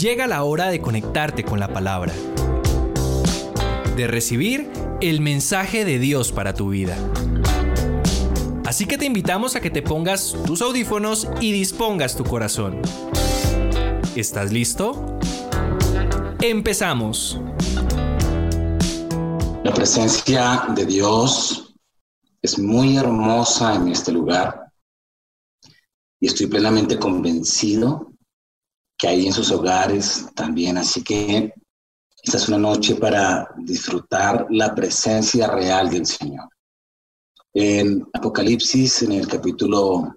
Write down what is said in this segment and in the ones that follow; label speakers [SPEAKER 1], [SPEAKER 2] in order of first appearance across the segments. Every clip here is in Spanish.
[SPEAKER 1] llega la hora de conectarte con la palabra, de recibir el mensaje de Dios para tu vida. Así que te invitamos a que te pongas tus audífonos y dispongas tu corazón. ¿Estás listo? Empezamos.
[SPEAKER 2] La presencia de Dios es muy hermosa en este lugar y estoy plenamente convencido que hay en sus hogares también. Así que esta es una noche para disfrutar la presencia real del Señor. En Apocalipsis, en el capítulo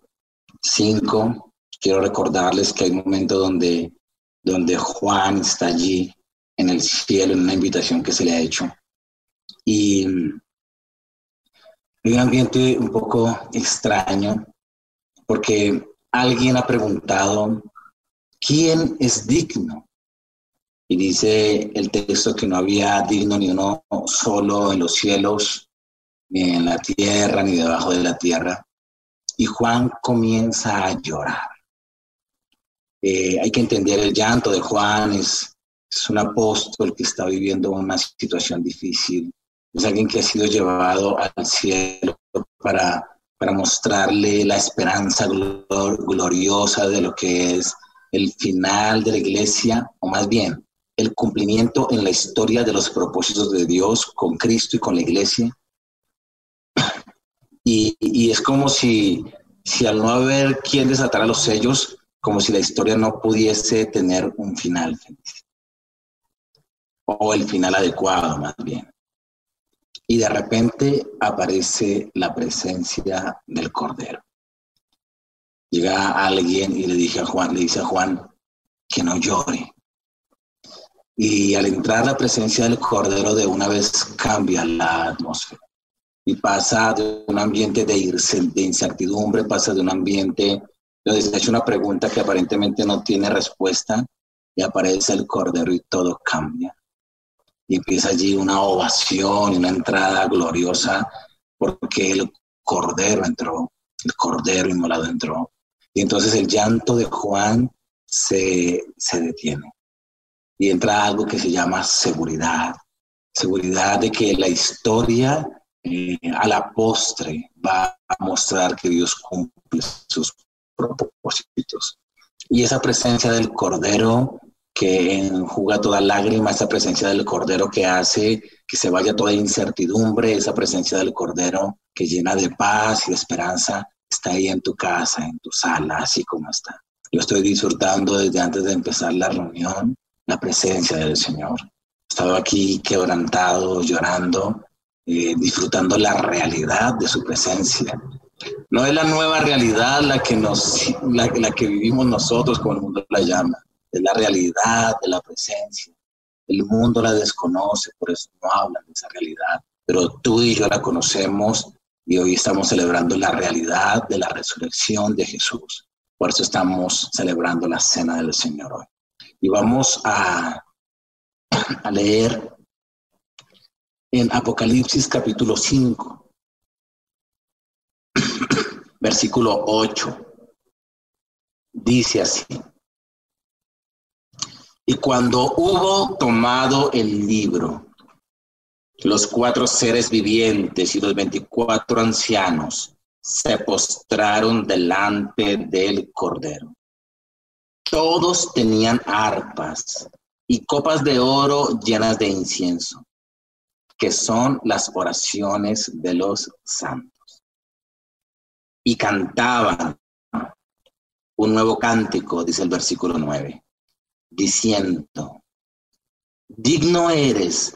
[SPEAKER 2] 5, quiero recordarles que hay un momento donde, donde Juan está allí en el cielo, en una invitación que se le ha hecho. Y hay un ambiente un poco extraño, porque alguien ha preguntado, ¿quién es digno? Y dice el texto que no había digno ni uno solo en los cielos, ni en la tierra, ni debajo de la tierra. Y Juan comienza a llorar. Eh, hay que entender el llanto de Juan, es, es un apóstol que está viviendo una situación difícil, es alguien que ha sido llevado al cielo para para mostrarle la esperanza gloriosa de lo que es el final de la iglesia, o más bien el cumplimiento en la historia de los propósitos de Dios con Cristo y con la iglesia. Y, es como si, si al no haber quien desatara los sellos, como si la historia no pudiese tener un final feliz. O el final adecuado, más bien y de repente aparece la presencia del Cordero. Llega alguien y le dice a Juan, le dice a Juan que no llore. Y al entrar la presencia del Cordero de una vez cambia la atmósfera y pasa de un ambiente de, incertidumbre, pasa de un ambiente donde se hecho una pregunta que aparentemente no tiene respuesta y aparece el Cordero y todo cambia y empieza allí una ovación una entrada gloriosa porque el cordero entró, el cordero inmolado entró. Y entonces el llanto de Juan se, se detiene y entra algo que se llama seguridad, seguridad de que la historia eh, a la postre va a mostrar que Dios cumple sus propósitos. Y esa presencia del Cordero que enjuga toda lágrima, esa presencia del Cordero que hace que se vaya toda incertidumbre, esa presencia del Cordero que llena de paz y de esperanza, está ahí en tu casa, en tu sala, así como está. Yo estoy disfrutando desde antes de empezar la reunión la presencia del Señor. He estado aquí quebrantado, llorando, eh, disfrutando la realidad de su presencia. No es la nueva realidad la que, nos, la que vivimos nosotros, como el mundo la llama de la realidad, de la presencia. El mundo la desconoce, por eso no hablan de esa realidad, pero tú y yo la conocemos y hoy estamos celebrando la realidad de la resurrección de Jesús. Por eso estamos celebrando la cena del Señor hoy. Y vamos a, leer en Apocalipsis capítulo 5, versículo 8. Dice así. Y cuando hubo tomado el libro, los cuatro seres vivientes y los veinticuatro ancianos se postraron delante del Cordero. Todos tenían arpas y copas de oro llenas de incienso, que son las oraciones de los santos. Y cantaban un nuevo cántico, dice el versículo 9 diciendo, digno eres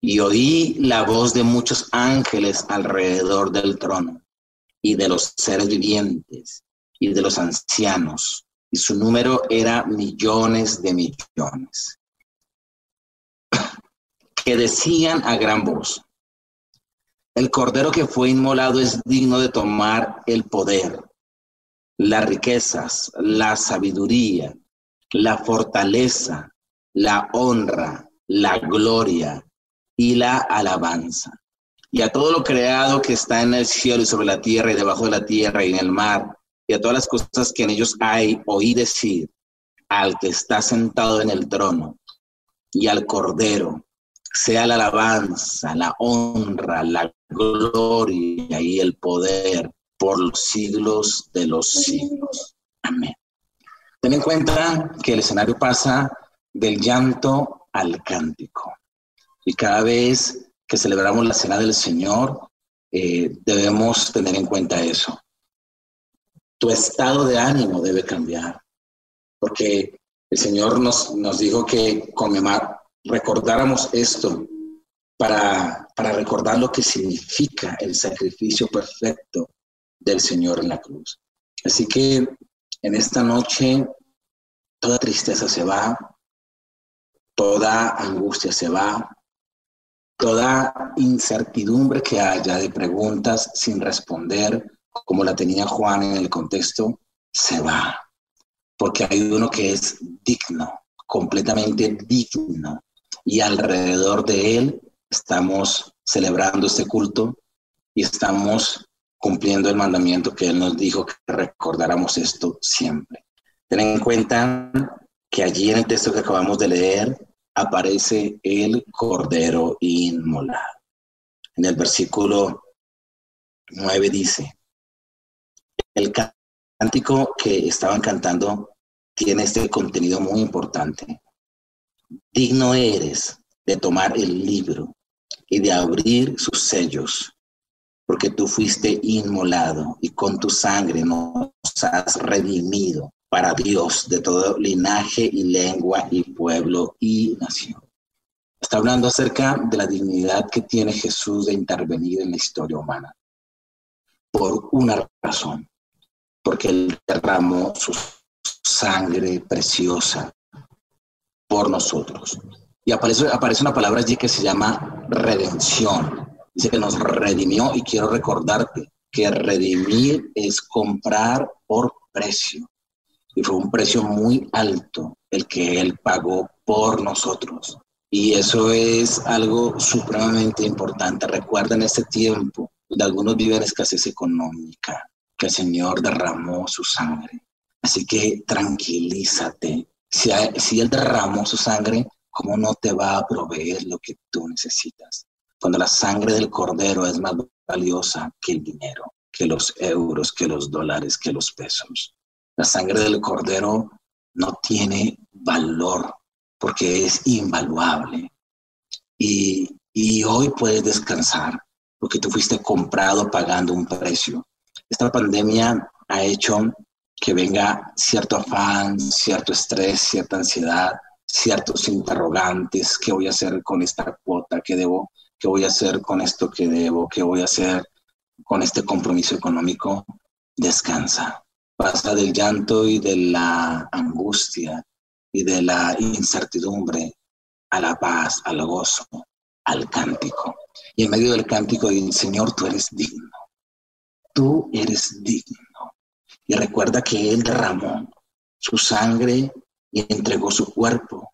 [SPEAKER 2] y oí la voz de muchos ángeles alrededor del trono, y de los seres vivientes, y de los ancianos, y su número era millones de millones, que decían a gran voz, el cordero que fue inmolado es digno de tomar el poder, las riquezas, la sabiduría, la fortaleza, la honra, la gloria y la alabanza. Y a todo lo creado que está en el cielo y sobre la tierra y debajo de la tierra y en el mar, y a todas las cosas que en ellos hay, oí decir al que está sentado en el trono y al cordero, sea la alabanza, la honra, la gloria y el poder por los siglos de los siglos. Amén. Ten en cuenta que el escenario pasa del llanto al cántico. Y cada vez que celebramos la cena del Señor, eh, debemos tener en cuenta eso. Tu estado de ánimo debe cambiar, porque el Señor nos, nos dijo que recordáramos esto para, para recordar lo que significa el sacrificio perfecto del Señor en la cruz. Así que en esta noche toda tristeza se va, toda angustia se va, toda incertidumbre que haya de preguntas sin responder, como la tenía Juan en el contexto, se va. Porque hay uno que es digno, completamente digno. Y alrededor de él estamos celebrando este culto y estamos cumpliendo el mandamiento que él nos dijo que recordáramos esto siempre. Ten en cuenta que allí en el texto que acabamos de leer aparece el Cordero inmolado. En el versículo 9 dice, el cántico que estaban cantando tiene este contenido muy importante. Digno eres de tomar el libro y de abrir sus sellos, porque tú fuiste inmolado y con tu sangre nos has redimido para Dios de todo linaje y lengua y pueblo y nación. Está hablando acerca de la dignidad que tiene Jesús de intervenir en la historia humana. Por una razón, porque Él derramó su sangre preciosa por nosotros. Y aparece, aparece una palabra allí que se llama redención. Dice que nos redimió y quiero recordarte que redimir es comprar por precio y fue un precio muy alto el que Él pagó por nosotros. Y eso es algo supremamente importante. Recuerda en este tiempo donde algunos viven escasez económica, que el Señor derramó su sangre. Así que tranquilízate. Si, si Él derramó su sangre, ¿cómo no te va a proveer lo que tú necesitas? Cuando la sangre del cordero es más valiosa que el dinero, que los euros, que los dólares, que los pesos. La sangre del cordero no tiene valor porque es invaluable. Y, y hoy puedes descansar porque tú fuiste comprado pagando un precio. Esta pandemia ha hecho que venga cierto afán, cierto estrés, cierta ansiedad, ciertos interrogantes, ¿qué voy a hacer con esta cuota que debo? ¿Qué voy a hacer con esto que debo? ¿Qué voy a hacer con este compromiso económico? Descansa pasa del llanto y de la angustia y de la incertidumbre a la paz, al gozo, al cántico. Y en medio del cántico dice, Señor, tú eres digno. Tú eres digno. Y recuerda que Él derramó su sangre y entregó su cuerpo.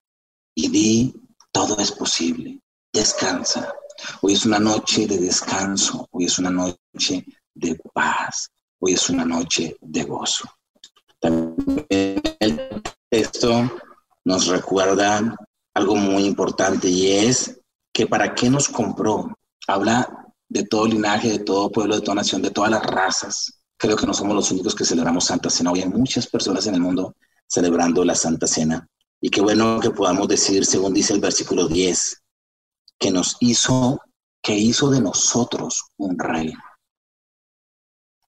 [SPEAKER 2] Y di, todo es posible. Descansa. Hoy es una noche de descanso. Hoy es una noche de paz. Hoy es una noche de gozo. También el texto nos recuerda algo muy importante y es que para qué nos compró. Habla de todo linaje, de todo pueblo, de toda nación, de todas las razas. Creo que no somos los únicos que celebramos Santa Cena. Hoy hay muchas personas en el mundo celebrando la Santa Cena. Y qué bueno que podamos decir, según dice el versículo 10, que nos hizo, que hizo de nosotros un rey.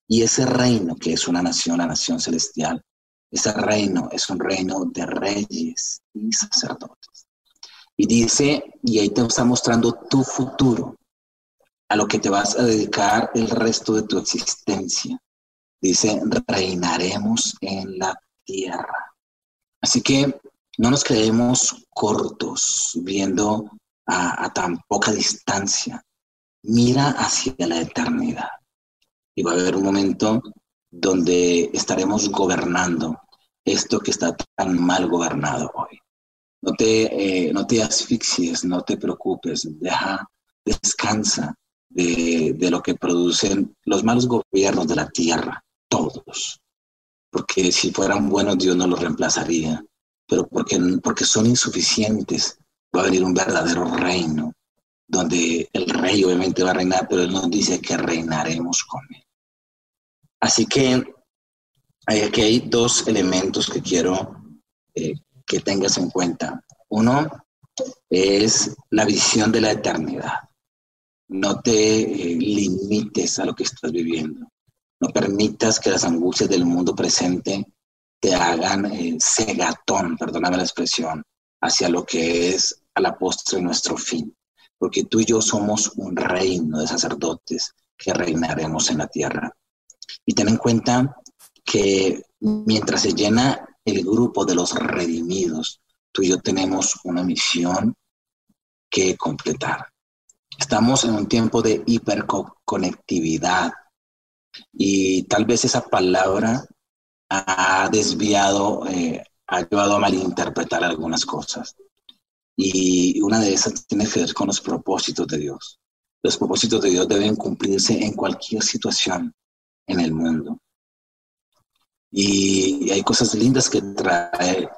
[SPEAKER 2] Y ese reino, que es una nación, la nación celestial, ese reino es un reino de reyes y sacerdotes. Y dice, y ahí te está mostrando tu futuro, a lo que te vas a dedicar el resto de tu existencia. Dice, reinaremos en la tierra. Así que no nos quedemos cortos viendo a, tan poca distancia. Mira hacia la eternidad. Y va a haber un momento donde estaremos gobernando esto que está tan mal gobernado hoy. No te, eh, no te asfixies, no te preocupes, deja, descansa de, de, lo que producen los malos gobiernos de la tierra, todos. Porque si fueran buenos, Dios no los reemplazaría, pero porque, porque son insuficientes va a venir un verdadero reino, donde el rey obviamente va a reinar, pero él nos dice que reinaremos con él. Así que aquí hay dos elementos que quiero eh, que tengas en cuenta. Uno es la visión de la eternidad. No te eh, limites a lo que estás viviendo. No permitas que las angustias del mundo presente te hagan eh, cegatón, perdóname la expresión, hacia lo que es a la postre nuestro fin, porque tú y yo somos un reino de sacerdotes que reinaremos en la tierra. Y ten en cuenta que mientras se llena el grupo de los redimidos, tú y yo tenemos una misión que completar. Estamos en un tiempo de hiperconectividad y tal vez esa palabra ha desviado eh, ha llevado a malinterpretar algunas cosas. Y una de esas tiene que ver con los propósitos de Dios. Los propósitos de Dios deben cumplirse en cualquier situación en el mundo. Y hay cosas lindas que trae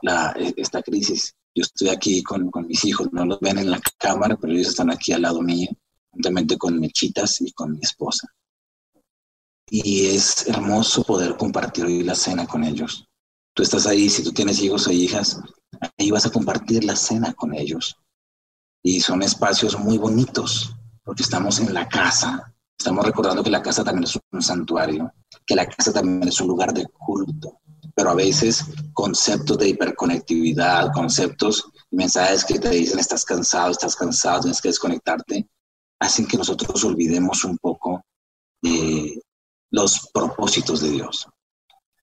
[SPEAKER 2] esta crisis. Yo estoy aquí con, con, mis hijos, no los ven en la cámara, pero ellos están aquí al lado mío, juntamente con Mechitas y con mi esposa. Y es hermoso poder compartir hoy la cena con ellos tú estás ahí, si tú tienes hijos o hijas, ahí vas a compartir la cena con ellos. Y son espacios muy bonitos, porque estamos en la casa. Estamos recordando que la casa también es un santuario, que la casa también es un lugar de culto. Pero a veces conceptos de hiperconectividad, conceptos, mensajes que te dicen estás cansado, estás cansado, tienes que desconectarte, hacen que nosotros olvidemos un poco eh, los propósitos de Dios.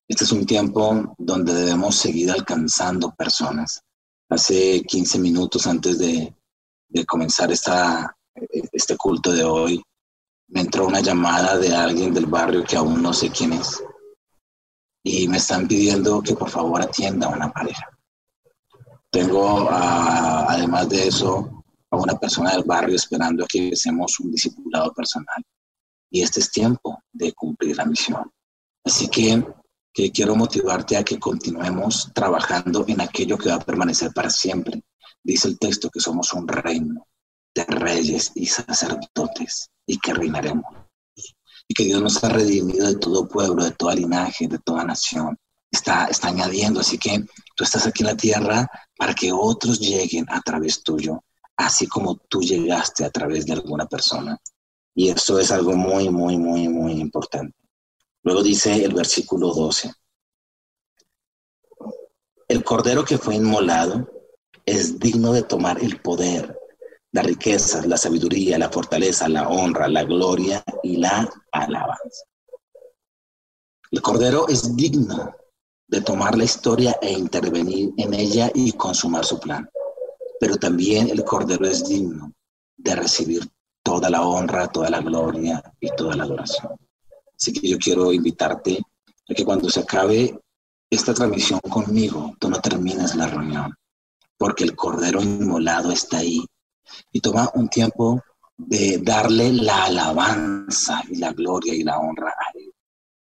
[SPEAKER 2] Este es un tiempo donde debemos seguir alcanzando personas. Hace 15 minutos antes de, comenzar esta, este culto de hoy, me entró una llamada de alguien del barrio que aún no sé quién es. Y me están pidiendo que por favor atienda a una pareja. Tengo, además de eso, a una persona del barrio esperando a que hacemos un discipulado personal. Y este es tiempo de cumplir la misión. Así que que quiero motivarte a que continuemos trabajando en aquello que va a permanecer para siempre. Dice el texto que somos un reino de reyes y sacerdotes y que reinaremos. Y que Dios nos ha redimido de todo pueblo, de toda linaje, de toda nación. Está, está añadiendo, así que tú estás aquí en la tierra para que otros lleguen a través tuyo, así como tú llegaste a través de alguna persona. Y eso es algo muy, muy, muy, muy importante. Luego dice el versículo 12, el cordero que fue inmolado es digno de tomar el poder, la riqueza, la sabiduría, la fortaleza, la honra, la gloria y la alabanza. El cordero es digno de tomar la historia e intervenir en ella y consumar su plan. Pero también el cordero es digno de recibir toda la honra, toda la gloria y toda la adoración. Así que yo quiero invitarte a que cuando se acabe esta transmisión conmigo, tú no termines la reunión, porque el Cordero Inmolado está ahí. Y toma un tiempo de darle la alabanza y la gloria y la honra a Él,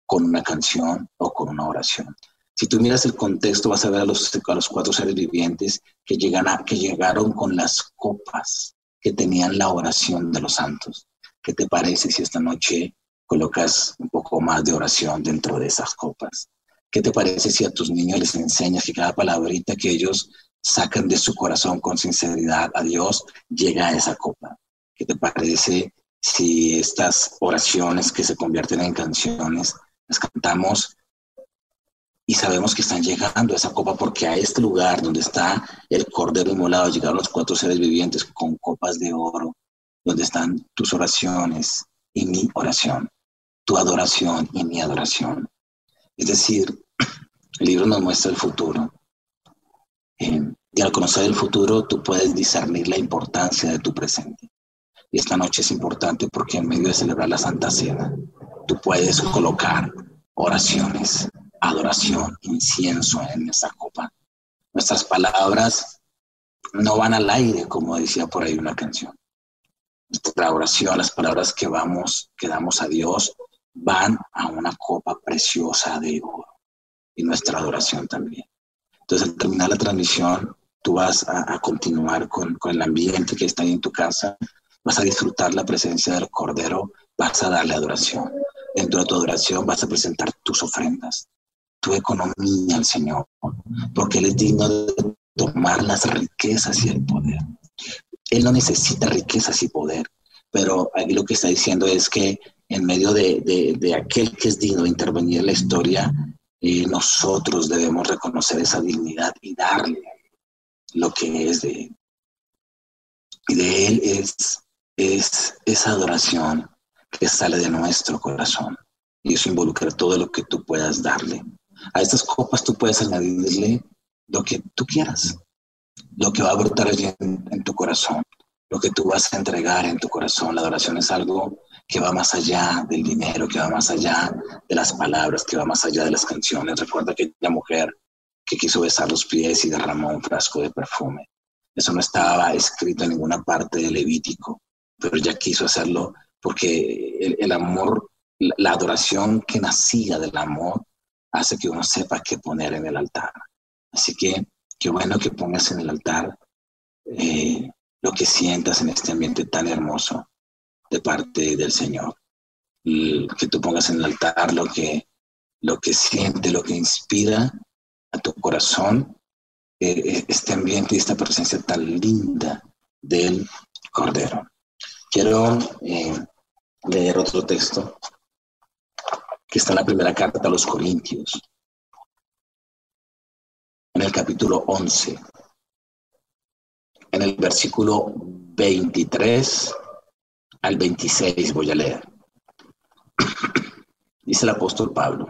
[SPEAKER 2] con una canción o con una oración. Si tú miras el contexto, vas a ver a los, a los cuatro seres vivientes que, llegan a, que llegaron con las copas que tenían la oración de los santos. ¿Qué te parece si esta noche colocas un poco más de oración dentro de esas copas. ¿Qué te parece si a tus niños les enseñas que cada palabrita que ellos sacan de su corazón con sinceridad a Dios llega a esa copa? ¿Qué te parece si estas oraciones que se convierten en canciones las cantamos y sabemos que están llegando a esa copa porque a este lugar donde está el cordero inmolado llegaron los cuatro seres vivientes con copas de oro, donde están tus oraciones y mi oración tu adoración y mi adoración. Es decir, el libro nos muestra el futuro. Eh, y al conocer el futuro, tú puedes discernir la importancia de tu presente. Y esta noche es importante porque en medio de celebrar la Santa Cena, tú puedes colocar oraciones, adoración, incienso en esa copa. Nuestras palabras no van al aire, como decía por ahí una canción. Nuestra oración, las palabras que vamos, que damos a Dios, van a una copa preciosa de oro. Y nuestra adoración también. Entonces, al terminar la transmisión, tú vas a, continuar con, el ambiente que está ahí en tu casa, vas a disfrutar la presencia del Cordero, vas a darle adoración. Dentro de tu adoración vas a presentar tus ofrendas, tu economía al Señor, porque Él es digno de tomar las riquezas y el poder. Él no necesita riquezas y poder, pero aquí lo que está diciendo es que en medio de, de, aquel que es digno de intervenir en la historia, eh, nosotros debemos reconocer esa dignidad y darle lo que es de. Y de Él es, es esa adoración que sale de nuestro corazón. Y eso involucra todo lo que tú puedas darle. A estas copas tú puedes añadirle lo que tú quieras, lo que va a brotar allí en, tu corazón, lo que tú vas a entregar en tu corazón. La adoración es algo que va más allá del dinero, que va más allá de las palabras, que va más allá de las canciones. Recuerda que aquella mujer que quiso besar los pies y derramó un frasco de perfume. Eso no estaba escrito en ninguna parte del Levítico, pero ella quiso hacerlo porque el amor, la adoración que nacía del amor, hace que uno sepa qué poner en el altar. Así que qué bueno que pongas en el altar eh, lo que sientas en este ambiente tan hermoso de parte del Señor. que tú pongas en el altar lo que, lo que siente, lo que inspira a tu corazón, eh, eh, este ambiente y esta presencia tan linda del Cordero. Quiero leer otro texto que está en la primera carta a los Corintios, en el capítulo 11, en el versículo 23 al 26 voy a leer. Dice el apóstol Pablo,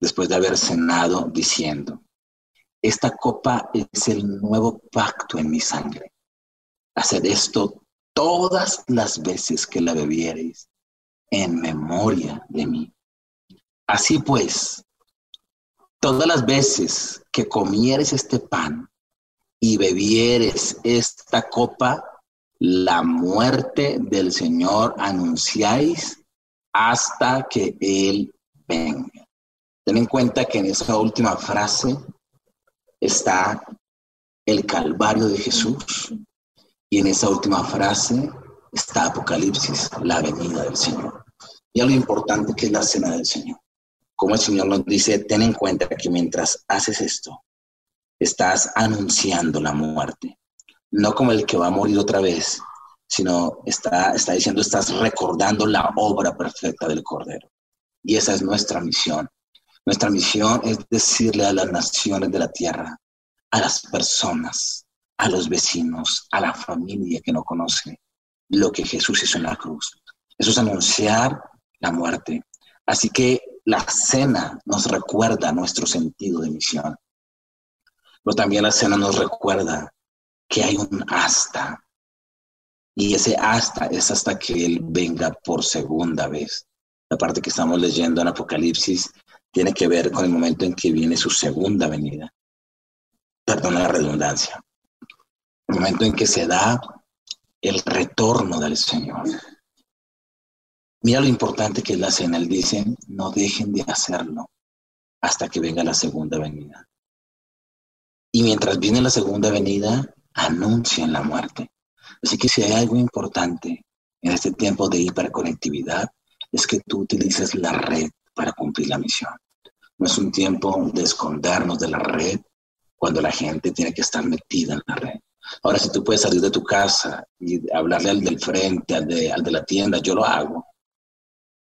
[SPEAKER 2] después de haber cenado, diciendo, esta copa es el nuevo pacto en mi sangre. Haced esto todas las veces que la bebiereis en memoria de mí. Así pues, todas las veces que comieres este pan y bebieres esta copa, la muerte del Señor anunciáis hasta que Él venga. Ten en cuenta que en esa última frase está el Calvario de Jesús y en esa última frase está Apocalipsis, la venida del Señor. Y lo importante que es la cena del Señor como el Señor nos dice, ten en cuenta que mientras haces esto, estás anunciando la muerte. No como el que va a morir otra vez, sino está, está diciendo, estás recordando la obra perfecta del Cordero. Y esa es nuestra misión. Nuestra misión es decirle a las naciones de la tierra, a las personas, a los vecinos, a la familia que no conoce lo que Jesús hizo en la cruz. Eso es anunciar la muerte. Así que la cena nos recuerda nuestro sentido de misión. Pero también la cena nos recuerda que hay un hasta. Y ese hasta es hasta que Él venga por segunda vez. La parte que estamos leyendo en Apocalipsis tiene que ver con el momento en que viene su segunda venida. Perdón la redundancia. El momento en que se da el retorno del Señor. Mira lo importante que es la cena. Él dice, no dejen de hacerlo hasta que venga la segunda venida. Y mientras viene la segunda venida, anuncian la muerte. Así que si hay algo importante en este tiempo de hiperconectividad, es que tú utilices la red para cumplir la misión. No es un tiempo de escondernos de la red, cuando la gente tiene que estar metida en la red. Ahora, si tú puedes salir de tu casa y hablarle al del frente, al de, al de la tienda, yo lo hago.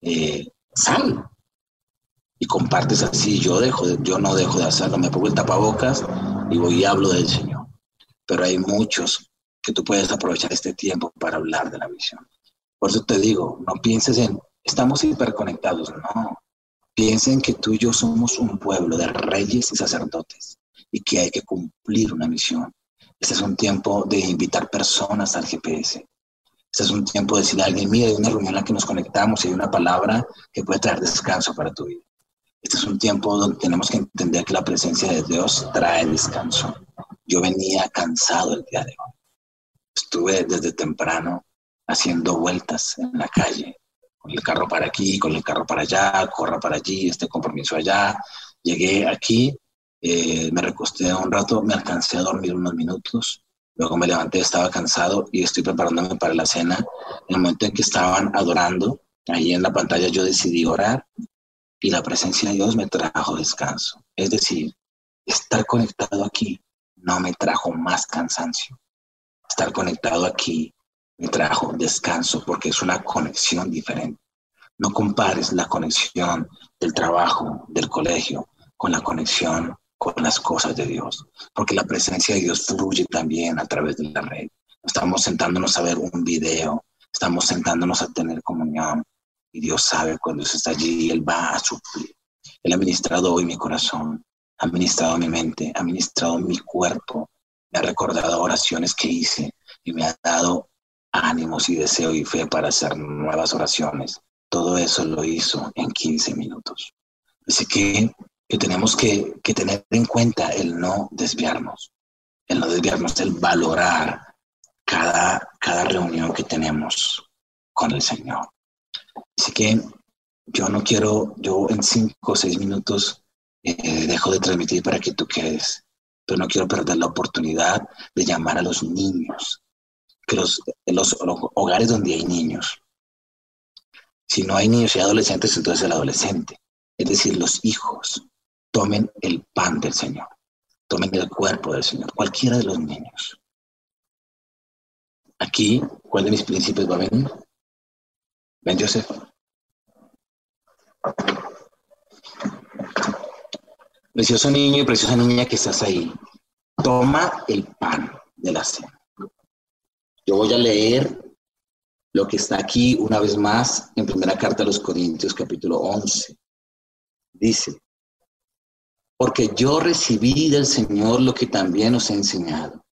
[SPEAKER 2] Eh, sal y compartes así. Yo, dejo, yo no dejo de hacerlo, me pongo el tapabocas y voy y hablo del Señor. Pero hay muchos que tú puedes aprovechar este tiempo para hablar de la visión. Por eso te digo, no pienses en, estamos hiperconectados, no. Piensen que tú y yo somos un pueblo de reyes y sacerdotes y que hay que cumplir una misión. Este es un tiempo de invitar personas al GPS. Este es un tiempo de decirle a alguien, mira, hay una reunión en la que nos conectamos y hay una palabra que puede traer descanso para tu vida. Este es un tiempo donde tenemos que entender que la presencia de Dios trae descanso. Yo venía cansado el día de hoy. Estuve desde temprano haciendo vueltas en la calle, con el carro para aquí, con el carro para allá, corra para allí, este compromiso allá. Llegué aquí eh, me recosté un rato, me alcancé a dormir unos minutos, luego me levanté, estaba cansado y estoy preparándome para la cena. En el momento en que estaban adorando, ahí en la pantalla yo decidí orar y la presencia de Dios me trajo descanso. Es decir, estar conectado aquí no me trajo más cansancio. Estar conectado aquí me trajo descanso porque es una conexión diferente. No compares la conexión del trabajo, del colegio, con la conexión con las cosas de Dios, porque la presencia de Dios fluye también a través de la red. Estamos sentándonos a ver un video, estamos sentándonos a tener comunión y Dios sabe cuando se está allí, Él va a suplir. Él ha ministrado hoy mi corazón, ha ministrado mi mente, ha ministrado mi cuerpo, me ha recordado oraciones que hice y me ha dado ánimos y deseo y fe para hacer nuevas oraciones. Todo eso lo hizo en 15 minutos. Así que que tenemos que, tener en cuenta el no desviarnos, el no desviarnos, el valorar cada, cada reunión que tenemos con el Señor. Así que yo no quiero, yo en cinco o seis minutos eh, dejo de transmitir para que tú quedes, pero no quiero perder la oportunidad de llamar a los niños, que los, los, hogares donde hay niños. Si no hay niños y adolescentes, entonces el adolescente, es decir, los hijos, tomen el pan del Señor, tomen el cuerpo del Señor, cualquiera de los niños. Aquí, ¿cuál de mis príncipes va a venir? Ven, Joseph. Precioso niño y preciosa niña que estás ahí, toma el pan de la cena. Yo voy a leer lo que está aquí una vez más en primera carta a los Corintios capítulo 11. Dice, porque yo recibí del Señor lo que también os he enseñado,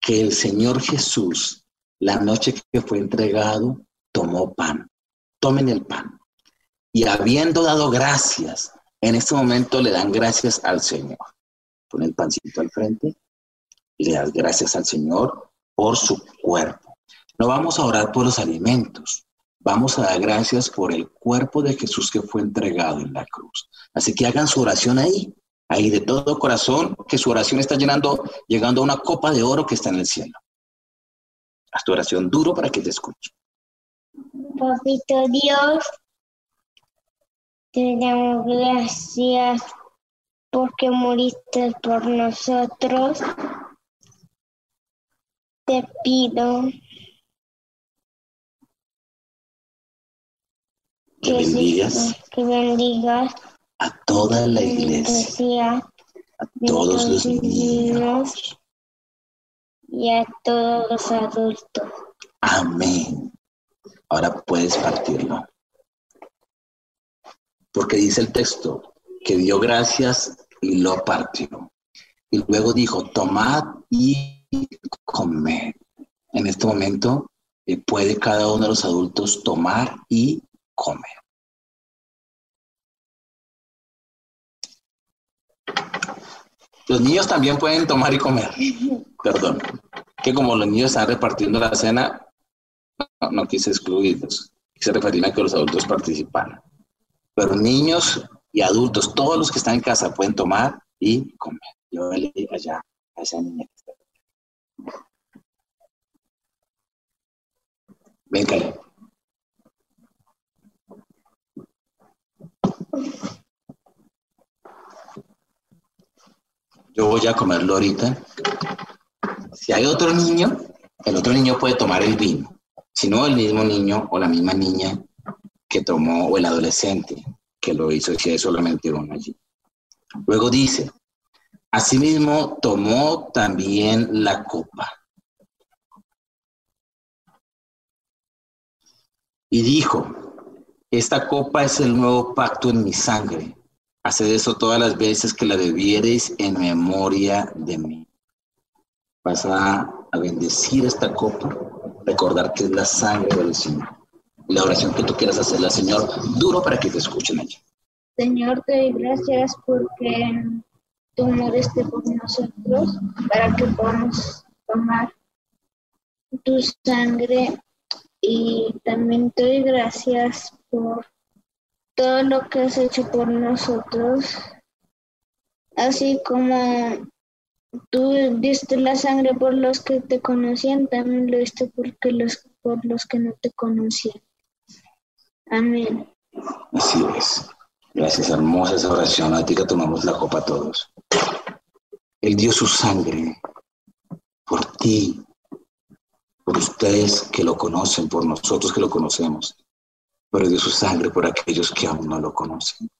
[SPEAKER 2] que el Señor Jesús, la noche que fue entregado, tomó pan. Tomen el pan. Y habiendo dado gracias, en este momento le dan gracias al Señor. Pon el pancito al frente le das gracias al Señor por su cuerpo. No vamos a orar por los alimentos, vamos a dar gracias por el cuerpo de Jesús que fue entregado en la cruz. Así que hagan su oración ahí, ahí de todo corazón, que su oración está llenando, llegando a una copa de oro que está en el cielo. Haz tu oración duro para que te escuche.
[SPEAKER 3] Papito Dios, te damos gracias porque moriste por nosotros. Te pido
[SPEAKER 2] que bendigas,
[SPEAKER 3] que bendigas
[SPEAKER 2] a toda la iglesia, a todos los niños
[SPEAKER 3] y a todos los adultos.
[SPEAKER 2] Amén. Ahora puedes partirlo. Porque dice el texto que dio gracias y lo partió. Y luego dijo, tomad y comed. En este momento eh, puede cada uno de los adultos tomar y comer. Los niños también pueden tomar y comer. Perdón. Que como los niños están repartiendo la cena, no, quise excluirlos. Quise referirme a que los adultos participaran. Pero niños y adultos, todos los que están en casa pueden tomar y comer. Yo allá a esa niña que está. Venga. yo voy a comerlo ahorita. Si hay otro niño, el otro niño puede tomar el vino. Si no, el mismo niño o la misma niña que tomó, o el adolescente que lo hizo, si hay solamente uno allí. Luego dice, asimismo tomó también la copa. Y dijo, esta copa es el nuevo pacto en mi sangre. Haced eso todas las veces que la bebiereis en memoria de mí. Vas a, bendecir esta copa, recordar que es la sangre del Señor. La oración que tú quieras hacerla, Señor, duro para que te escuchen allí.
[SPEAKER 3] Señor, te doy gracias porque tú moriste por nosotros para que podamos tomar tu sangre y también te doy gracias por todo lo que has hecho por nosotros, así como tú diste la sangre por los que te conocían, también lo diste porque los, por los que no te conocían. Amén.
[SPEAKER 2] Así es. Gracias, hermosa esa oración. A ti que tomamos la copa todos. Él dio su sangre por ti, por ustedes que lo conocen, por nosotros que lo conocemos pero dio su sangre por aquellos que aún no lo conocen.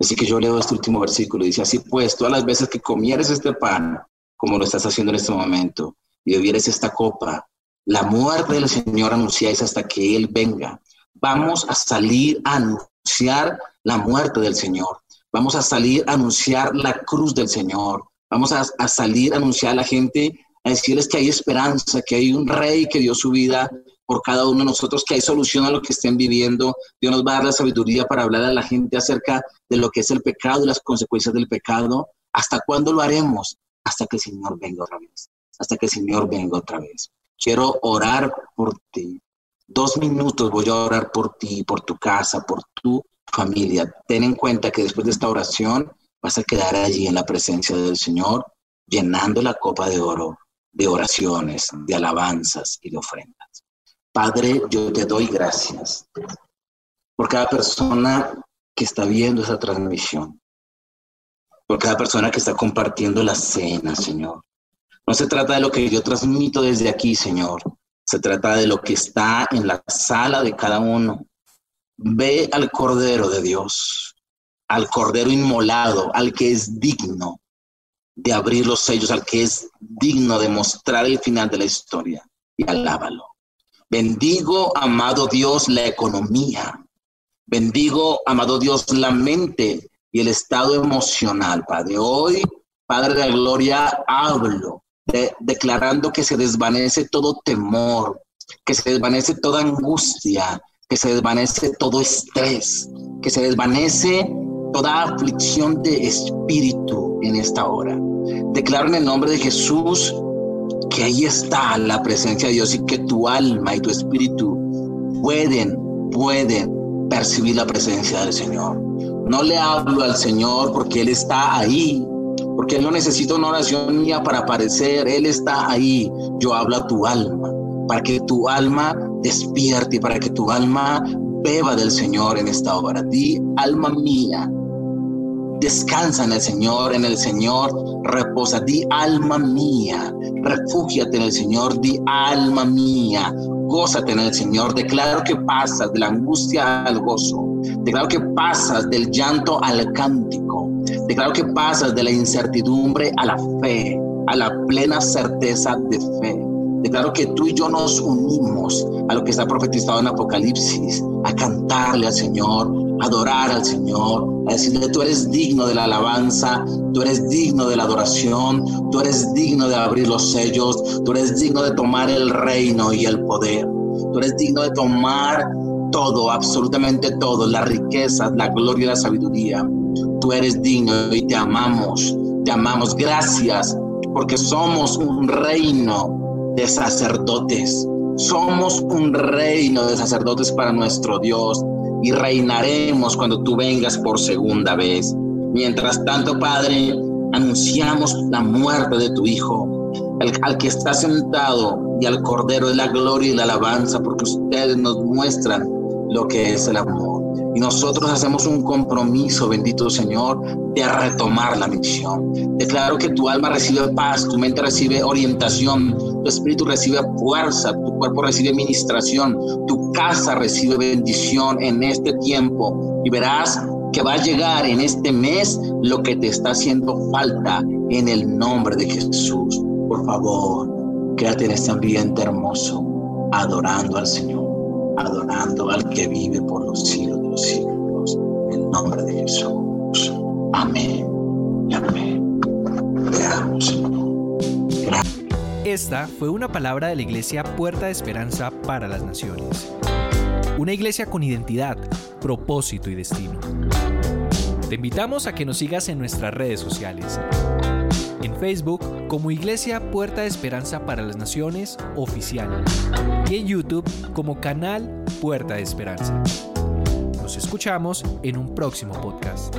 [SPEAKER 2] Así que yo leo este último versículo, dice, así pues, todas las veces que comieres este pan, como lo estás haciendo en este momento, y bebieres esta copa, la muerte del Señor anunciáis hasta que Él venga. Vamos a salir a anunciar la muerte del Señor. Vamos a salir a anunciar la cruz del Señor. Vamos a, salir a anunciar a la gente, a decirles que hay esperanza, que hay un rey que dio su vida por cada uno de nosotros, que hay solución a lo que estén viviendo. Dios nos va a dar la sabiduría para hablar a la gente acerca de lo que es el pecado y las consecuencias del pecado. ¿Hasta cuándo lo haremos? Hasta que el Señor venga otra vez. Hasta que el Señor venga otra vez. Quiero orar por ti. Dos minutos voy a orar por ti, por tu casa, por tu familia. Ten en cuenta que después de esta oración vas a quedar allí en la presencia del Señor, llenando la copa de oro de oraciones, de alabanzas y de ofrendas. Padre, yo te doy gracias por cada persona que está viendo esa transmisión, por cada persona que está compartiendo la cena, Señor. No se trata de lo que yo transmito desde aquí, Señor. Se trata de lo que está en la sala de cada uno. Ve al Cordero de Dios, al Cordero inmolado, al que es digno de abrir los sellos, al que es digno de mostrar el final de la historia y alábalo. Bendigo, amado Dios, la economía. Bendigo, amado Dios, la mente y el estado emocional, Padre. Hoy, Padre de la Gloria, hablo declarando que se desvanece todo temor, que se desvanece toda angustia, que se desvanece todo estrés, que se desvanece toda aflicción de espíritu en esta hora. Declaro en el nombre de Jesús que ahí está la presencia de Dios y que tu alma y tu espíritu pueden, pueden percibir la presencia del Señor. No le hablo al Señor porque Él está ahí, porque Él no necesita una oración mía para aparecer, Él está ahí. Yo hablo a tu alma, para que tu alma despierte para que tu alma beba del Señor en esta hora. Di, alma mía, Descansa en el Señor, en el Señor reposa. Di alma mía, refúgiate en el Señor. Di alma mía, gózate en el Señor. Declaro que pasas de la angustia al gozo. Declaro que pasas del llanto al cántico. Declaro que pasas de la incertidumbre a la fe, a la plena certeza de fe. Declaro que tú y yo nos unimos a lo que está profetizado en Apocalipsis, a cantarle al Señor, adorar al Señor, a decirle, tú eres digno de la alabanza, tú eres digno de la adoración, tú eres digno de abrir los sellos, tú eres digno de tomar el reino y el poder, tú eres digno de tomar todo, absolutamente todo, la riqueza, la gloria y la sabiduría. Tú eres digno y te amamos, te amamos. Gracias porque somos un reino de sacerdotes. Somos un reino de sacerdotes para nuestro Dios y reinaremos cuando tú vengas por segunda vez. Mientras tanto, Padre, anunciamos la muerte de tu Hijo, al que está sentado y al Cordero de la gloria y la alabanza, porque ustedes nos muestran lo que es el amor. Y nosotros hacemos un compromiso, bendito Señor, de retomar la misión. Declaro que tu alma recibe paz, tu mente recibe orientación, tu espíritu recibe fuerza, tu cuerpo recibe ministración, tu casa recibe bendición en este tiempo. Y verás que va a llegar en este mes lo que te está haciendo falta en el nombre de Jesús. Por favor, quédate en este ambiente hermoso, adorando al Señor, adorando al que vive por los siglos de los siglos. En el nombre de Jesús. Amén amén. Veamos,
[SPEAKER 1] Esta fue una palabra de la iglesia Puerta de Esperanza para las Naciones. Una iglesia con identidad, propósito y destino. Te invitamos a que nos sigas en nuestras redes sociales. En Facebook como Iglesia Puerta de Esperanza para las Naciones Oficial y en YouTube como Canal Puerta de Esperanza. Nos escuchamos en un próximo podcast.